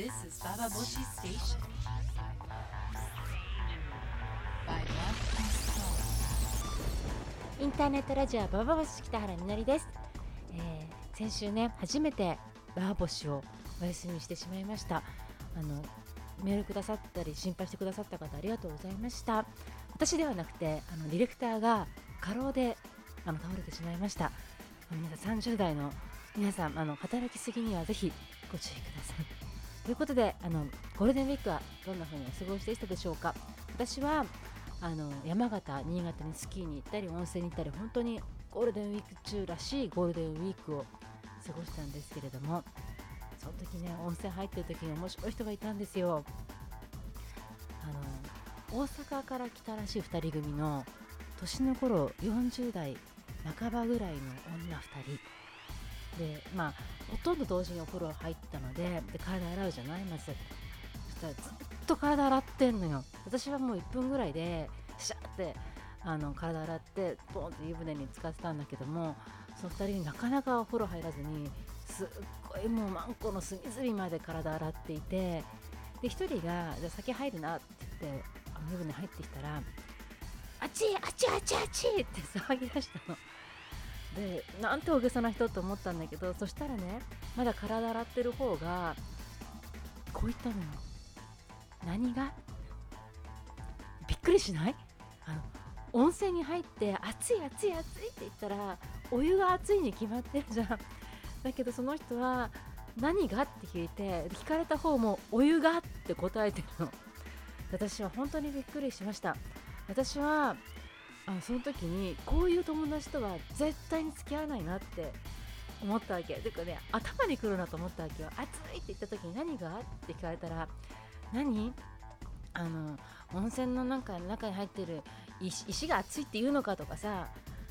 This is Bababoshi Station. By Love and Soul. インターネットラジオババボシ北原みのりです、えー先週ね初めてババボシをお休みしてしまいました。あのメールくださったり心配してくださった方ありがとうございました。私ではなくてあのディレクターが過労であの倒れてしまいました。皆さん30代の皆さんあの働きすぎにはぜひご注意ください。ということであのゴールデンウィークはどんな風にお過ごしでしたでしょうか？私はあの山形、新潟にスキーに行ったり温泉に行ったり本当にゴールデンウィーク中らしいゴールデンウィークを過ごしたんですけれどもその時ね温泉入ってる時に面白い人がいたんですよ。あの大阪から来たらしい2人組の年の頃40代半ばぐらいの女2人。でまあほとんど同時にお風呂入ったのでで体洗うじゃないまず。そしたらずっと体洗ってんのよ。私はもう1分ぐらいでシャーってあの体洗ってポンって湯船に浸かってたんだけどもその2人になかなかお風呂入らずにすっごいもうマンコの隅々まで体洗っていてで1人がじゃあ先入るなって言って湯船入ってきたらあっちあっちあっちあっち！って騒ぎ出したの。でなんて大げさな人と思ったんだけどそしたらねまだ体洗ってる方がこう言ったのよ。何が？びっくりしない？あの温泉に入って熱い熱い熱いって言ったらお湯が熱いに決まってるじゃん。だけどその人は何が？って聞いて聞かれた方もお湯が？って答えてるの。私は本当にびっくりしました。私はあその時にこういう友達とは絶対に付き合わないなって思ったわけ。てかね頭にくるなと思ったわけよ。暑いって言った時に何が？って聞かれたら何？あの温泉のなんか中に入ってる石石が熱いって言うのかとかさ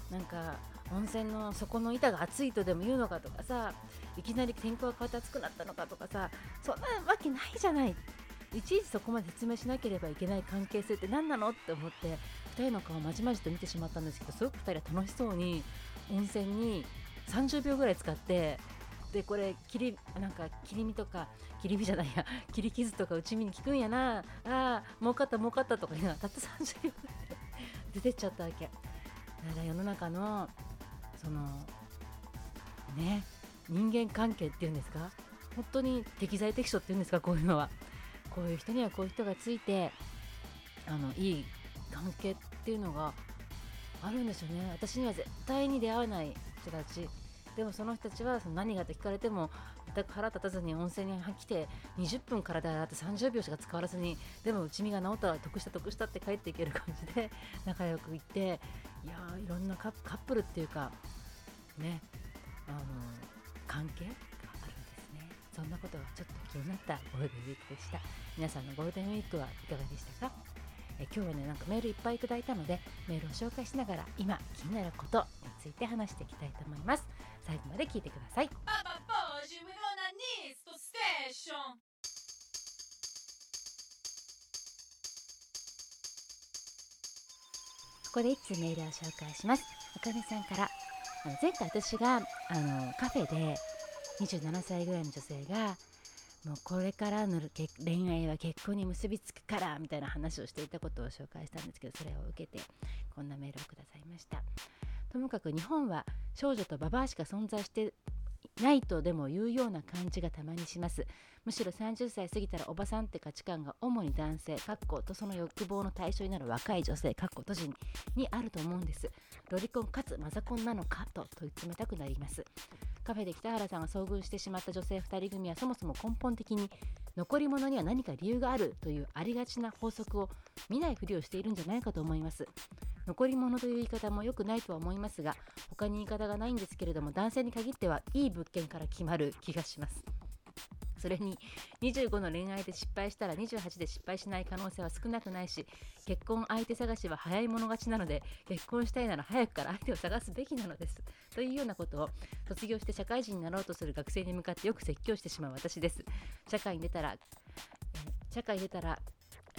なんか温泉の底の板が熱いとでも言うのかとかさいきなり天候が変わって熱くなったのかとかさそんなわけないじゃない。いちいちそこまで説明しなければいけない関係性って何なの？って思って2人の顔をまじまじと見てしまったんですけどすごく2人は楽しそうに温泉に30秒ぐらい使ってでこれ切りなんか切り身とか切り身じゃないや 切り傷とか内身に効くんやなあー儲かった儲かったとか言いながらたった30秒ぐらいで出てっちゃったわけ。だから世の中のそのね人間関係っていうんですか？本当に適材適所っていうんですか？こういうのは。こういう人にはこういう人がついてあのいい関係っていうのがあるんですよね。私には絶対に出会わない人たち。でもその人たちはその何がって聞かれても全く腹立たずに温泉に来て20分体洗って30秒しか使わずにでも内身が治ったら得した得したって帰っていける感じで仲良くいっていやーいろんなカッカップルっていうかねあの関係があるんですね。そんなことがちょっと気になったゴールデンウィークでした。皆さんのゴールデンウィークはいかがでしたか？え今日はねなんかメールいっぱいいただいたのでメールを紹介しながら今気になることについて話していきたいと思います最後まで聞いてください.ここで一通メールを紹介します。あかねさんから、前回私があのカフェで27歳ぐらいの女性が、もうこれからの恋愛は結婚に結びつくからみたいな話をしていたことを紹介したんですけど、それを受けてこんなメールをくださいました。ともかく日本は少女とババアしか存在してないとでも言うような感じがたまにします。むしろ30歳過ぎたらおばさんって価値観が主に男性、かっことその欲望の対象になる若い女性、かっこ閉じににあると思うんです。ロリコンかつマザコンなのかと問い詰めたくなります。カフェで北原さんが遭遇してしまった女性2人組はそもそも根本的に残り物には何か理由があるというありがちな法則を見ないふりをしているんじゃないかと思います。残り物という言い方も良くないとは思いますが他に言い方がないんですけれども男性に限ってはいい物件から決まる気がします。それに25の恋愛で失敗したら28で失敗しない可能性は少なくないし結婚相手探しは早い者勝ちなので結婚したいなら早くから相手を探すべきなのです。というようなことを卒業して社会人になろうとする学生に向かってよく説教してしまう私です。社会に出たら社会に出たら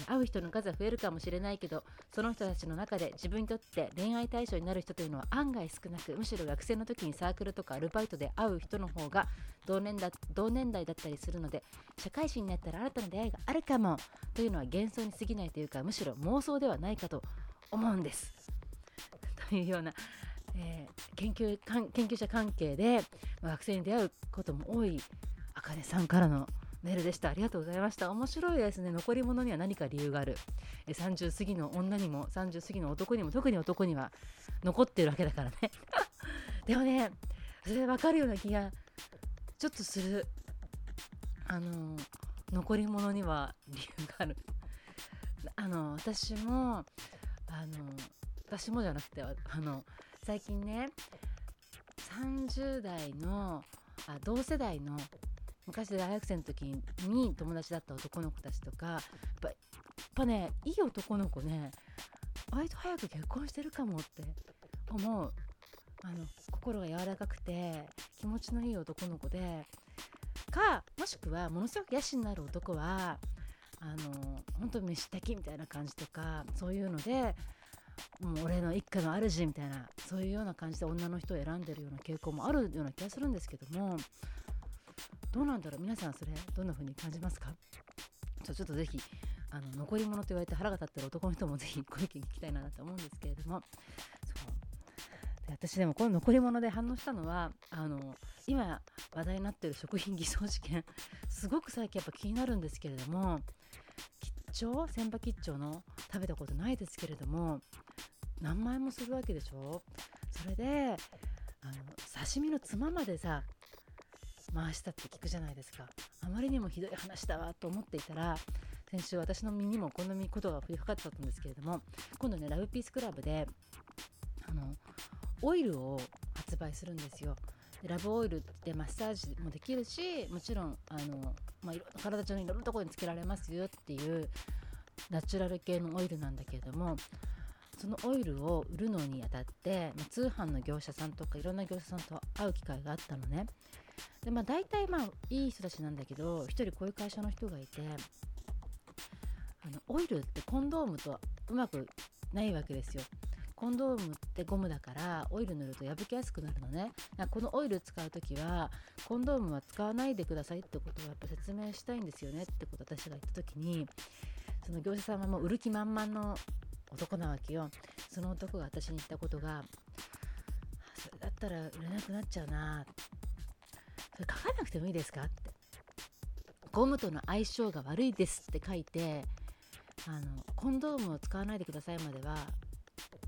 会う人の数は増えるかもしれないけどその人たちの中で自分にとって恋愛対象になる人というのは案外少なくむしろ学生の時にサークルとかアルバイトで会う人の方が同年だ同年代だったりするので社会人になったら新たな出会いがあるかもというのは幻想に過ぎないというかむしろ妄想ではないかと思うんです。というような、えー、研究研究者関係で、ま、学生に出会うことも多いあかねさんからのメールでした。ありがとうございました。面白いですね。残り物には何か理由がある。え30過ぎの女にも、30過ぎの男にも、特に男には残ってるわけだからね。でもね、それ分かるような気がちょっとする。あの、残り物には理由がある。あの、私も、あの、私もじゃなくて、あの、最近ね、30代のあ同世代の昔大学生の時に友達だった男の子たちとかやっぱやっぱねいい男の子ね割と早く結婚してるかもって思う。あの心が柔らかくて気持ちのいい男の子でかもしくはものすごく野心のある男はあの本当飯炊きみたいな感じとかそういうのでもう俺の一家の主みたいなそういうような感じで女の人を選んでるような傾向もあるような気がするんですけどもどうなんだろう？皆さんそれどんな風に感じますか？ちょちょっとぜひあの残り物と言われて腹が立ってる男の人もぜひご意見聞きたいなと思うんですけれども。そう。で私でもこの残り物で反応したのはあの今話題になってる食品偽装事件すごく最近やっぱ気になるんですけれども吉兆千葉吉兆の食べたことないですけれども何万円もするわけでしょ？それであの刺身のつままでさ回したって聞くじゃないですか。あまりにもひどい話だわと思っていたら先週私の身にもこんなことが降りかかってたんですけれども今度ねラブピースクラブであのオイルを発売するんですよ。でラブオイルってマッサージもできるしもちろんあの、まあ、体中のいろんなところにつけられますよっていうナチュラル系のオイルなんだけれどもそのオイルを売るのにあたって、まあ、通販の業者さんとかいろんな業者さんと会う機会があったのね。でまあ大体まあいい人たちなんだけど一人こういう会社の人がいてあのオイルってコンドームとうまくないわけですよ。コンドームってゴムだからオイル塗ると破けやすくなるのね。このオイル使う時はコンドームは使わないでくださいってことをやっぱ説明したいんですよねってこと私が言った時にその業者さんはもう売る気満々の男なわけよ。その男が私に言ったことがそれだったら売れなくなっちゃうな書かなくてもいいですか？って。ゴムとの相性が悪いですって書いてあのコンドームを使わないでくださいまでは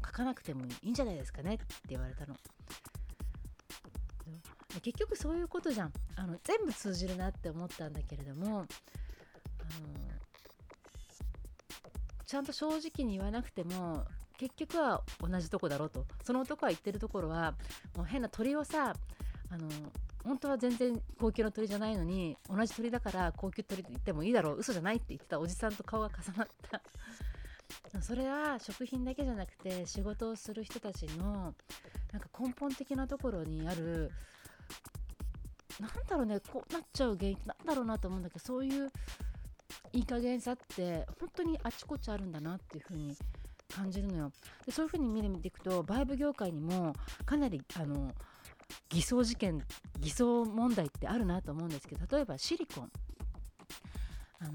書かなくてもいいんじゃないですかね？って言われたの。結局そういうことじゃん。あの全部通じるなって思ったんだけれどもあのちゃんと正直に言わなくても結局は同じとこだろうと。その男が言ってるところはもう変な鳥をさあの本当は全然高級な鳥じゃないのに同じ鳥だから高級鳥と言ってもいいだろう。嘘じゃないって言ってたおじさんと顔が重なった。それは食品だけじゃなくて仕事をする人たちのなんか根本的なところにあるなんだろうねこうなっちゃう原因なんだろうなと思うんだけどそういういい加減さって本当にあちこちあるんだなっていう風に感じるのよ。でそういう風に見ていくとバイブ業界にもかなりあの偽装事件偽装問題ってあるなと思うんですけど例えばシリコンあの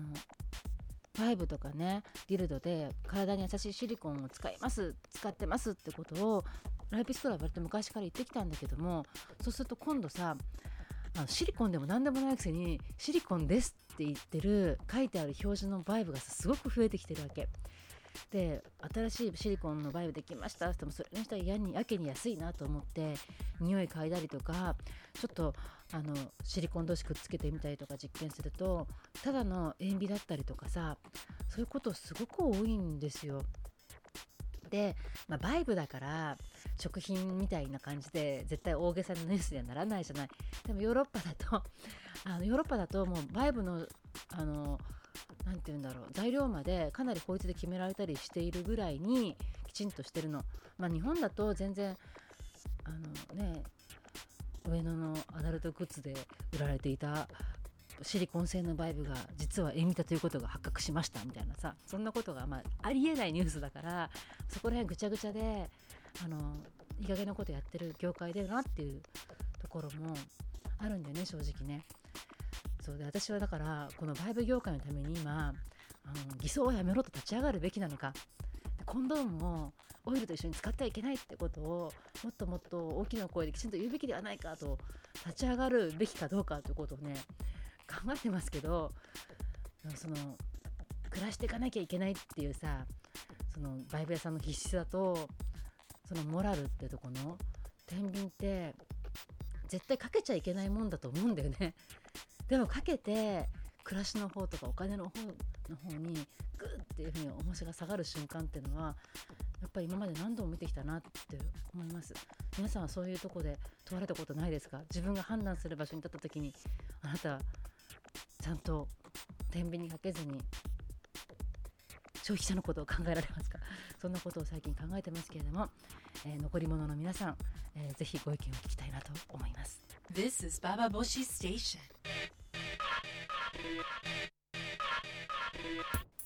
バイブとかねディルドで体に優しいシリコンを使います使ってますってことをライピストラは割と昔から言ってきたんだけどもそうすると今度さあのシリコンでも何でもないくせにシリコンですって言ってる書いてある表示のバイブがすごく増えてきてるわけ。で新しいシリコンのバイブできましたってもそれにしたらやにやけに安いなと思って匂い嗅いだりとかちょっとあのシリコン同士くっつけてみたりとか実験するとただの塩ビだったりとかさそういうことすごく多いんですよ。で、まあ、バイブだから食品みたいな感じで絶対大げさなニュースにはならないじゃないでもヨーロッパだとあのヨーロッパだともうバイブのあの何て言うんだろう材料までかなり法律で決められたりしているぐらいにきちんとしてるの。まあ、日本だと全然あのね上野のアダルトグッズで売られていたシリコン製のバイブが実はエミタということが発覚しましたみたいなさそんなことが、まあ、ありえないニュースだからそこら辺ぐちゃぐちゃであのいい加減なことやってる業界だよなっていうところもあるんだよね正直ね。そうで私はだからこのバイブ業界のために今あの偽装をやめろと立ち上がるべきなのかコンドームをオイルと一緒に使ってはいけないってことをもっともっと大きな声できちんと言うべきではないかと立ち上がるべきかどうかということをね考えてますけどその暮らしていかなきゃいけないっていうさそのバイブ屋さんの必死さとそのモラルってとこの天秤って絶対かけちゃいけないもんだと思うんだよね。でもかけて暮らしの方とかお金の方の方にグッっていうふうに重しが下がる瞬間っていうのはやっぱり今まで何度も見てきたなって思います。皆さんはそういうとこで問われたことないですか？自分が判断する場所に立った時にあなたちゃんと天秤にかけずに消費者のことを考えられますか？そんなことを最近考えてますけれども、えー、残り物の皆さん、えー、ぜひご意見を聞きたいなと思います。This is Baba Boshi Station.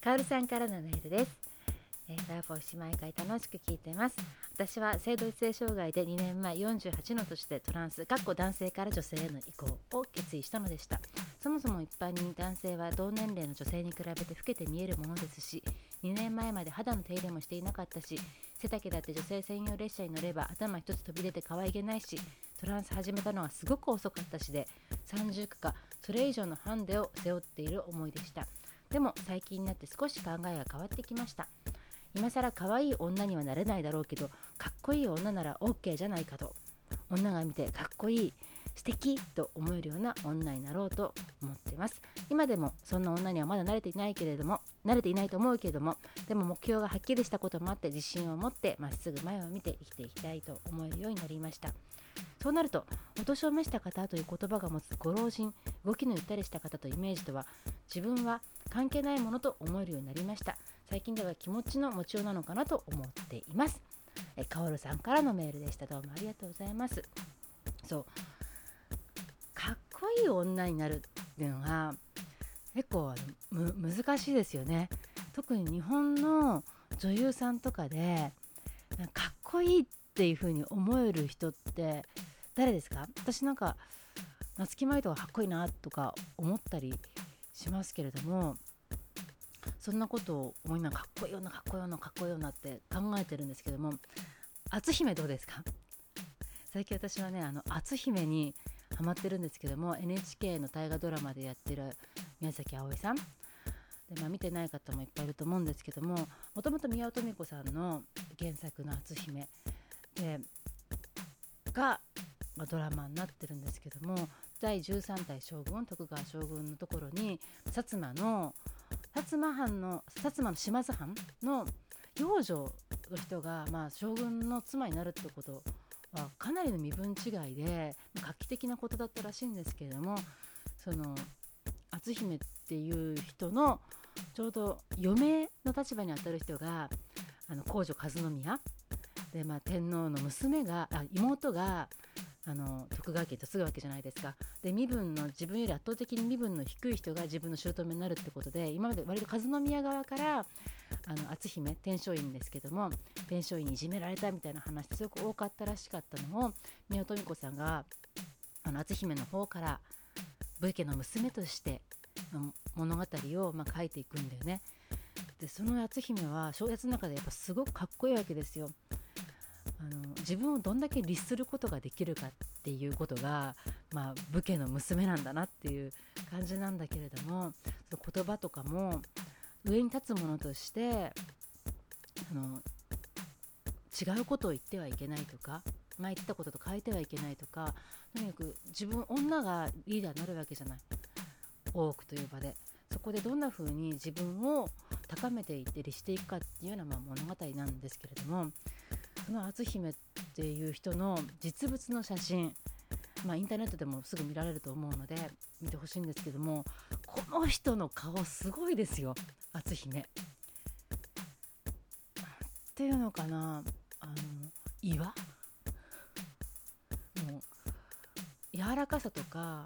カオルさんからのメールです。えー、バーボイ毎回楽しく聞いてます。私は性同一性障害で2年前48の年でトランス、かっこ男性から女性への移行を決意したのでした。そもそも一般に男性は同年齢の女性に比べて老けて見えるものですし、2年前まで肌の手入れもしていなかったし、背丈だって女性専用列車に乗れば頭一つ飛び出て可愛げないし、トランス始めたのはすごく遅かったしで、30区かそれ以上のハンデを背負っている思いでした。でも最近になって少し考えが変わってきました。今更可愛い女にはなれないだろうけどかっこいい女なら OK じゃないかと。女が見てかっこいい素敵と思えるような女になろうと思っています。今でもそんな女にはまだ慣れていないけれども慣れていないと思うけれどもでも目標がはっきりしたこともあって自信を持ってまっすぐ前を見て生きていきたいと思えるようになりました。そうなるとお年を召した方という言葉が持つご老人動きのゆったりした方とイメージとは自分は関係ないものと思えるようになりました。最近では気持ちの持ちようなのかなと思っています。えかおるさんからのメールでした。どうもありがとうございます。そう。かっこいい女になるっていうのは結構難しいですよね。特に日本の女優さんとかでかっこいいっていう風に思える人って誰ですか？私なんか夏木マイトがかっこいいなとか思ったりしますけれどもそんなことを思いなかっこいいよなかっこいいよなかっこいいよなって考えてるんですけども篤姫どうですか？最近私はねあの篤姫にハマってるんですけども NHK の大河ドラマでやってる宮崎あおいさん。で、まあ、見てない方もいっぱいいると思うんですけどももともと宮尾富子さんの原作の篤姫でが、まあ、ドラマになってるんですけども第13代将軍徳川将軍のところに薩摩の薩摩藩の薩摩の島津藩の養女の人が、まあ、将軍の妻になるってことはかなりの身分違いで画期的なことだったらしいんですけれどもその篤姫っていう人のちょうど嫁の立場にあたる人があの皇女和宮で、まあ、天皇の娘があ妹があの徳川家と継ぐわけじゃないですかで身分の自分より圧倒的に身分の低い人が自分の姑になるってことで今まで割と和宮側からあの篤姫天璋院ですけども天璋院にいじめられたみたいな話すごく多かったらしかったのを宮尾富子さんがあの篤姫の方から武家の娘として物語をまあ書いていくんだよね。でその篤姫は小説の中でやっぱすごくかっこいいわけですよ。あの自分をどんだけ律することができるかっていうことが、まあ、武家の娘なんだなっていう感じなんだけれどもその言葉とかも上に立つものとしてあの違うことを言ってはいけないとか前言ったことと変えてはいけないとかとにかく自分女がリーダーになるわけじゃない。多くという場で。そこでどんな風に自分を高めていって律していくかっていうようなまあ物語なんですけれどもその篤姫っていう人の実物の写真まあ、インターネットでもすぐ見られると思うので見てほしいんですけどもこの人の顔すごいですよ篤姫。っていうのかなあの岩？もう柔らかさとか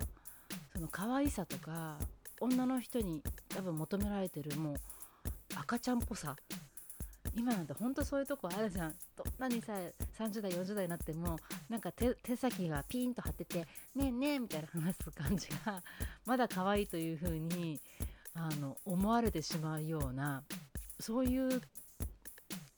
その可愛さとか女の人に多分求められてるもう赤ちゃんっぽさ今なんてほんとそういうとこあるじゃん。どんなにさ30代40代になってもなんか手先がピーンと張ってて「ねえねえ」みたいな話す感じがまだ可愛いという風にあの思われてしまうようなそういう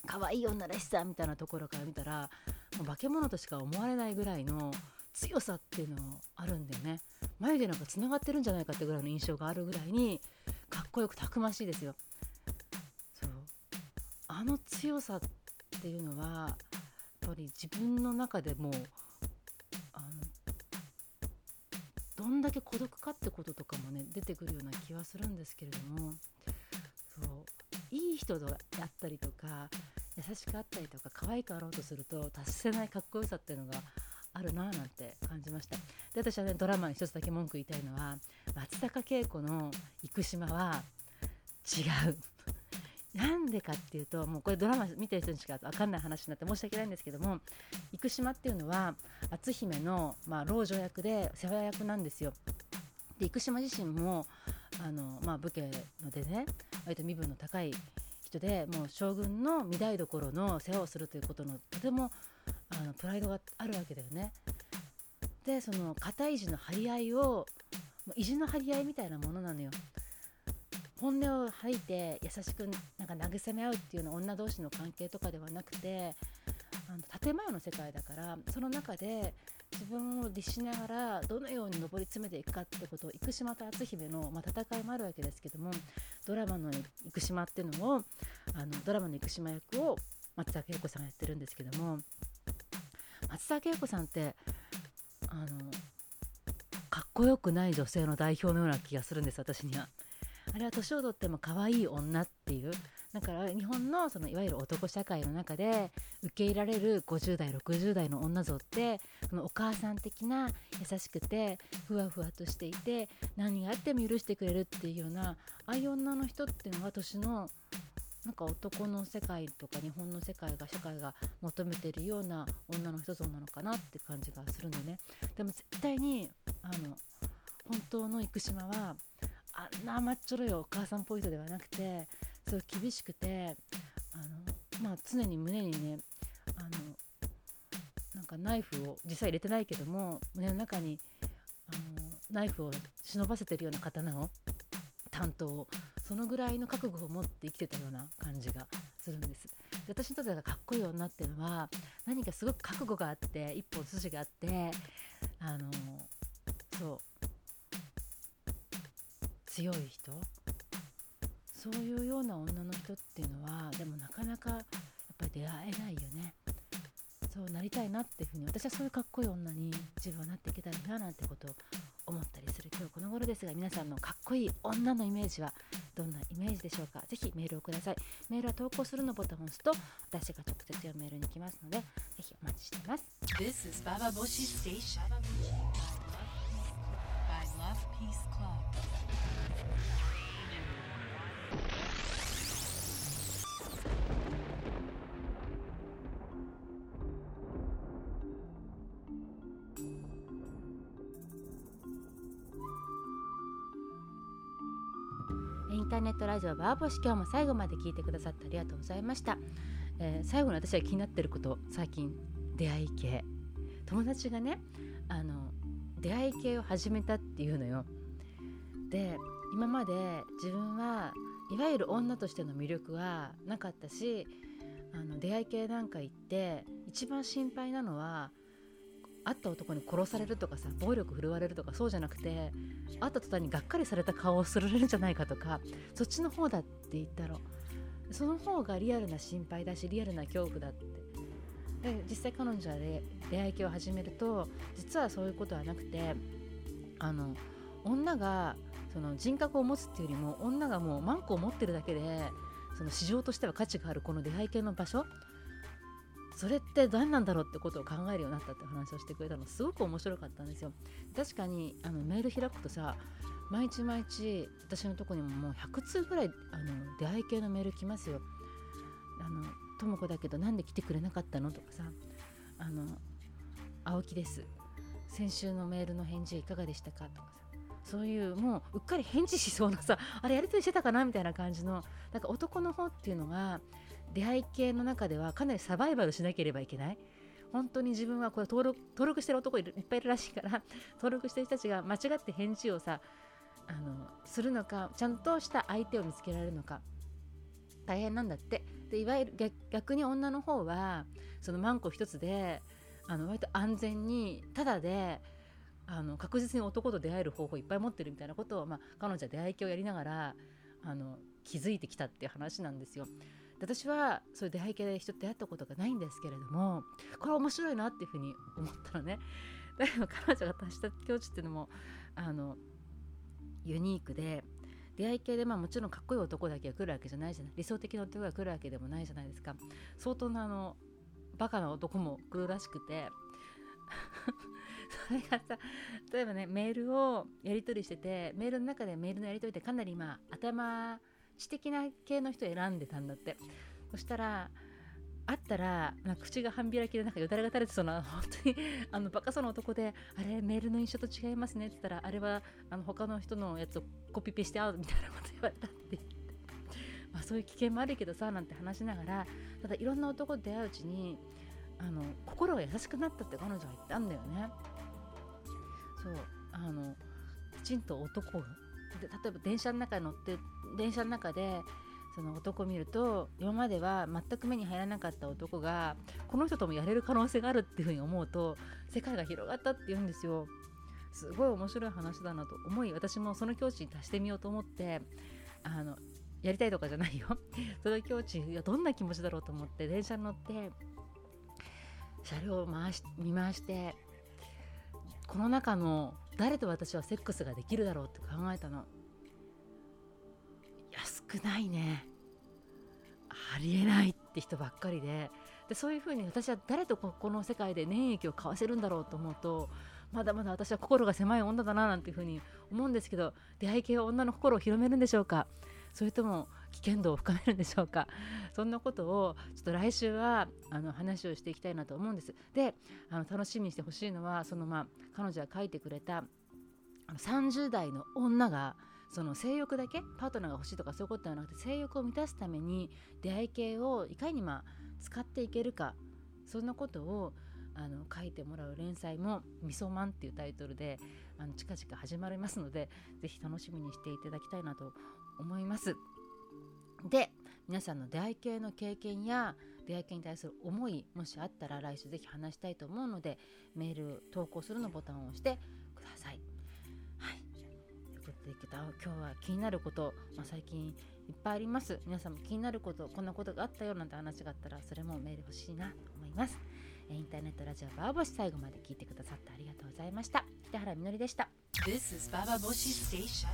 可愛い女らしさみたいなところから見たらもう化け物としか思われないぐらいの強さっていうのあるんだよね。眉毛なんかつながってるんじゃないかってぐらいの印象があるぐらいにかっこよくたくましいですよ。あの強さっていうのはやっぱり自分の中でもあのどんだけ孤独かってこととかもね出てくるような気はするんですけれどもそういい人だったりとか優しくあったりとか可愛くあろうとすると達せないかっこよさっていうのがあるなぁなんて感じました。で私はねドラマに一つだけ文句言いたいのは松坂慶子の生島は違う。なんでかっていうともうこれドラマ見てる人にしか分かんない話になって申し訳ないんですけども生島っていうのは篤姫の、まあ、老女役で世話役なんですよで生島自身もあの、まあ、武家のでね割と身分の高い人でもう将軍の御台所の世話をするということのとてもあのプライドがあるわけだよね。でその肩意地の張り合いをもう意地の張り合いみたいなものなのよ。本音を吐いて優しくなんか慰め合うっていうような女同士の関係とかではなくてあの建前の世界だからその中で自分を律しながらどのように上り詰めていくかってことを生島と篤姫の、まあ、戦いもあるわけですけどもドラマの生島っていうのをあのドラマの生島役を松坂慶子さんがやってるんですけども松坂慶子さんってあのかっこよくない女性の代表のような気がするんです私には。あれは年をとっても可愛い女っていう。だから日本のそのいわゆる男社会の中で受け入れられる50代60代の女像ってそのお母さん的な優しくてふわふわとしていて何があっても許してくれるっていうようなああいう女の人っていうのが年のなんか男の世界とか日本の世界が社会が求めてるような女の人像なのかなって感じがするんでね。でも絶対にあの本当の生島はあんな甘っちょろいお母さんポイントではなくてすごい厳しくてあの、まあ、常に胸にねあのなんかナイフを実際入れてないけども胸の中にあのナイフを忍ばせてるような刀を担当そのぐらいの覚悟を持って生きてたような感じがするんです。で私にとってはかっこいい女っていうのは何かすごく覚悟があって一本筋があってあのそう強い人？そういうような女の人っていうのはでもなかなかやっぱり出会えないよね。そうなりたいなっていうふうに私はそういうかっこいい女に自分はなっていけたらななんてことを思ったりする今日この頃ですが皆さんのかっこいい女のイメージはどんなイメージでしょうか？ぜひメールをください。メールは投稿するのボタンを押すと私が直接読めるに来ますのでぜひお待ちしています。ラジオバーボシ今日も最後まで聞いてくださってありがとうございました、えー最後に私が気になってること最近出会い系。友達がねあの出会い系を始めたっていうのよ。で今まで自分はいわゆる女としての魅力はなかったしあの出会い系なんか行って一番心配なのは会った男に殺されるとかさ暴力振るわれるとかそうじゃなくて会った途端にがっかりされた顔をするんじゃないかとかそっちの方だって言ったろ。その方がリアルな心配だしリアルな恐怖だって。で実際彼女は出会い系を始めると実はそういうことはなくてあの女がその人格を持つっていうよりも女がもうマンコを持ってるだけでその市場としては価値があるこの出会い系の場所それって何なんだろうってことを考えるようになったって話をしてくれたのすごく面白かったんですよ。確かにあのメール開くとさ毎日毎日私のとこにももう100通ぐらいあの出会い系のメール来ますよ。あのとも子だけどなんで来てくれなかったのとかさあの青木です。先週のメールの返事いかがでしたかとかさ。そういうもううっかり返事しそうなさあれやり取りしてたかなみたいな感じのなんか男の方っていうのが出会い系の中ではかなりサバイバルしなければいけない。本当に自分はこれ登録登録してる男いっぱいいるらしいから 登録してる人たちが間違って返事をさあのするのかちゃんとした相手を見つけられるのか。大変なんだって。でいわゆる逆に女の方はそのマンコ一つであの割と安全にただであの確実に男と出会える方法いっぱい持ってるみたいなことを、まあ、彼女は出会い系をやりながらあの気づいてきたっていう話なんですよ。私はそういう出会い系で人と出会ったことがないんですけれどもこれ面白いなっていうふうに思ったのね。だけど彼女が達した境地っていうのもあのユニークで出会い系でまあもちろんかっこいい男だけが来るわけじゃないじゃない理想的な男が来るわけでもないじゃないですか相当なあのバカな男も来るらしくて それがさ例えばねメールをやり取りしててメールの中でメールのやり取りってかなりまあ頭知的な系の人選んでたんだってそしたら会ったら口が半開きでなんかよだれが垂れてそうな本当にあのバカそうな男であれメールの印象と違いますねって言ったらあれはあの他の人のやつをコピペして会うみたいなこと言われたってまあそういう危険もあるけどさなんて話しながらただいろんな男と出会ううちにあの心が優しくなったって彼女は言ったんだよねそうあのきちんと男で例えば電車の中乗って電車の中でその男を見ると今までは全く目に入らなかった男がこの人ともやれる可能性があるっていうふうに思うと世界が広がったって言うんですよ。すごい面白い話だなと。思い私もその境地に達してみようと思ってあのやりたいとかじゃないよ。その境地がどんな気持ちだろうと思って電車に乗って車両を回し見回してこの中の誰と私はセックスができるだろうって考えたの。安くないね。ありえないって人ばっかりで。でそういうふうに私は誰とここの世界で粘液を交わせるんだろうと思うとまだまだ私は心が狭い女だななんていうふうに思うんですけど出会い系は女の心を広めるんでしょうか？それとも危険度を深めるんでしょうか？そんなことをちょっと来週はあの話をしていきたいなと思うんです。であの楽しみにしてほしいのはそのまあ彼女が書いてくれた30代の女がその性欲だけパートナーが欲しいとかそういうことではなくて性欲を満たすために出会い系をいかにまあ使っていけるかそんなことをあの書いてもらう連載も「みそまん」っていうタイトルであの近々始まりますので是非楽しみにしていただきたいなと思います。で皆さんの出会い系の経験や出会い系に対する思いもしあったら来週是非話したいと思うのでメール投稿するのボタンを押してください。っていけた今日は気になること、まあ、最近いっぱいあります皆さんも気になることこんなことがあったよなんて話があったらそれもメール欲しいなと思いますインターネットラジオバーボシ最後まで聞いてくださってありがとうございました。北原みのりでした。This is Baba Boshi Station.